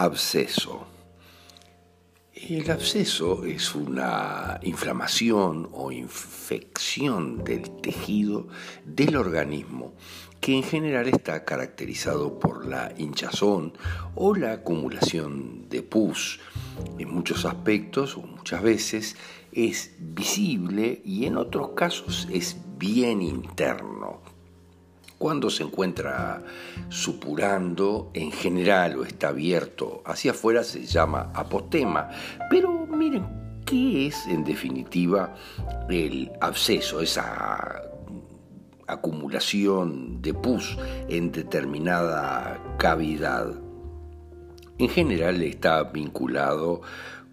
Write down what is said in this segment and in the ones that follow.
Absceso. El absceso es una inflamación o infección del tejido del organismo que en general está caracterizado por la hinchazón o la acumulación de pus. En muchos aspectos o muchas veces es visible y en otros casos es bien interno, cuando se encuentra supurando en general o está abierto hacia afuera se llama apostema. Pero miren, ¿qué es en definitiva el absceso, esa acumulación de pus en determinada cavidad? En general está vinculado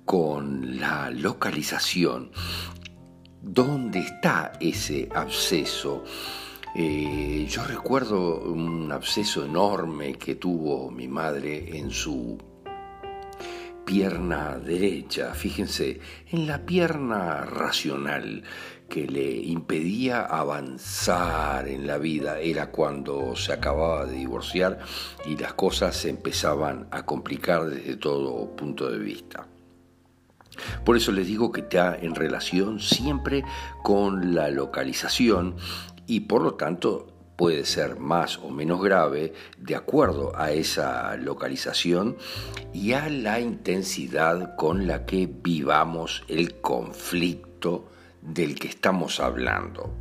con la localización. ¿Dónde está ese absceso? Eh, yo recuerdo un absceso enorme que tuvo mi madre en su pierna derecha, fíjense, en la pierna racional que le impedía avanzar en la vida. Era cuando se acababa de divorciar y las cosas se empezaban a complicar desde todo punto de vista. Por eso les digo que está en relación siempre con la localización y por lo tanto puede ser más o menos grave de acuerdo a esa localización y a la intensidad con la que vivamos el conflicto del que estamos hablando.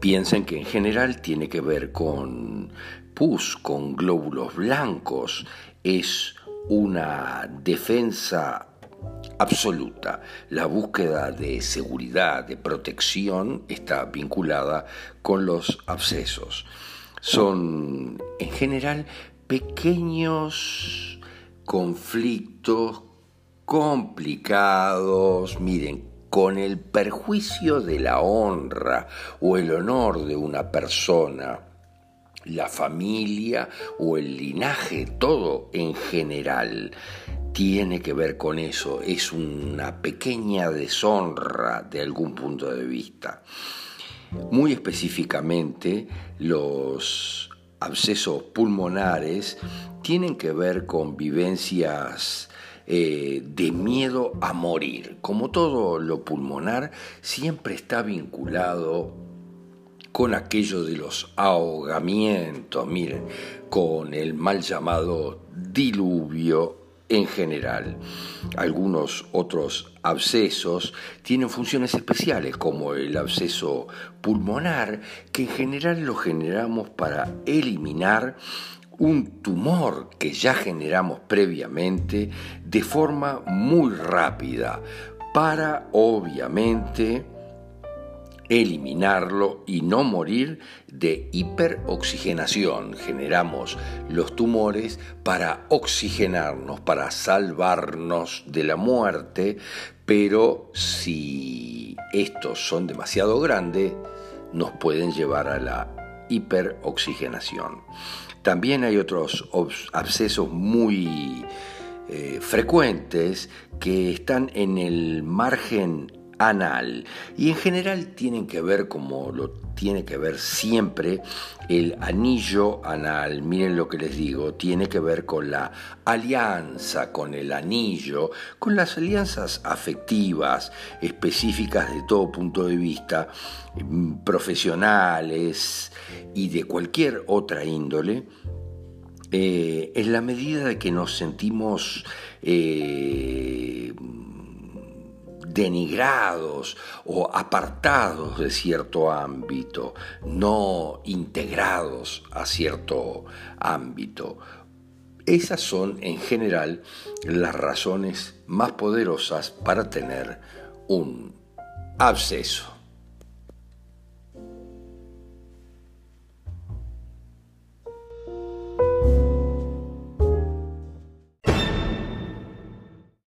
Piensen que en general tiene que ver con pus, con glóbulos blancos, es una defensa absoluta. La búsqueda de seguridad, de protección, está vinculada con los abscesos. Son, en general, pequeños conflictos complicados, miren, con el perjuicio de la honra o el honor de una persona, la familia o el linaje, todo en general tiene que ver con eso, es una pequeña deshonra de algún punto de vista. Muy específicamente, los abscesos pulmonares tienen que ver con vivencias eh, de miedo a morir. Como todo lo pulmonar, siempre está vinculado con aquello de los ahogamientos, miren, con el mal llamado diluvio en general. Algunos otros abscesos tienen funciones especiales, como el absceso pulmonar, que en general lo generamos para eliminar un tumor que ya generamos previamente de forma muy rápida, para obviamente eliminarlo y no morir de hiperoxigenación. Generamos los tumores para oxigenarnos, para salvarnos de la muerte, pero si estos son demasiado grandes, nos pueden llevar a la hiperoxigenación. También hay otros abscesos muy eh, frecuentes que están en el margen anal. Y en general tienen que ver como lo tiene que ver siempre el anillo anal. Miren lo que les digo, tiene que ver con la alianza, con el anillo, con las alianzas afectivas específicas de todo punto de vista, mm, profesionales y de cualquier otra índole. Eh, en la medida de que nos sentimos eh, denigrados o apartados de cierto ámbito, no integrados a cierto ámbito. Esas son en general las razones más poderosas para tener un absceso.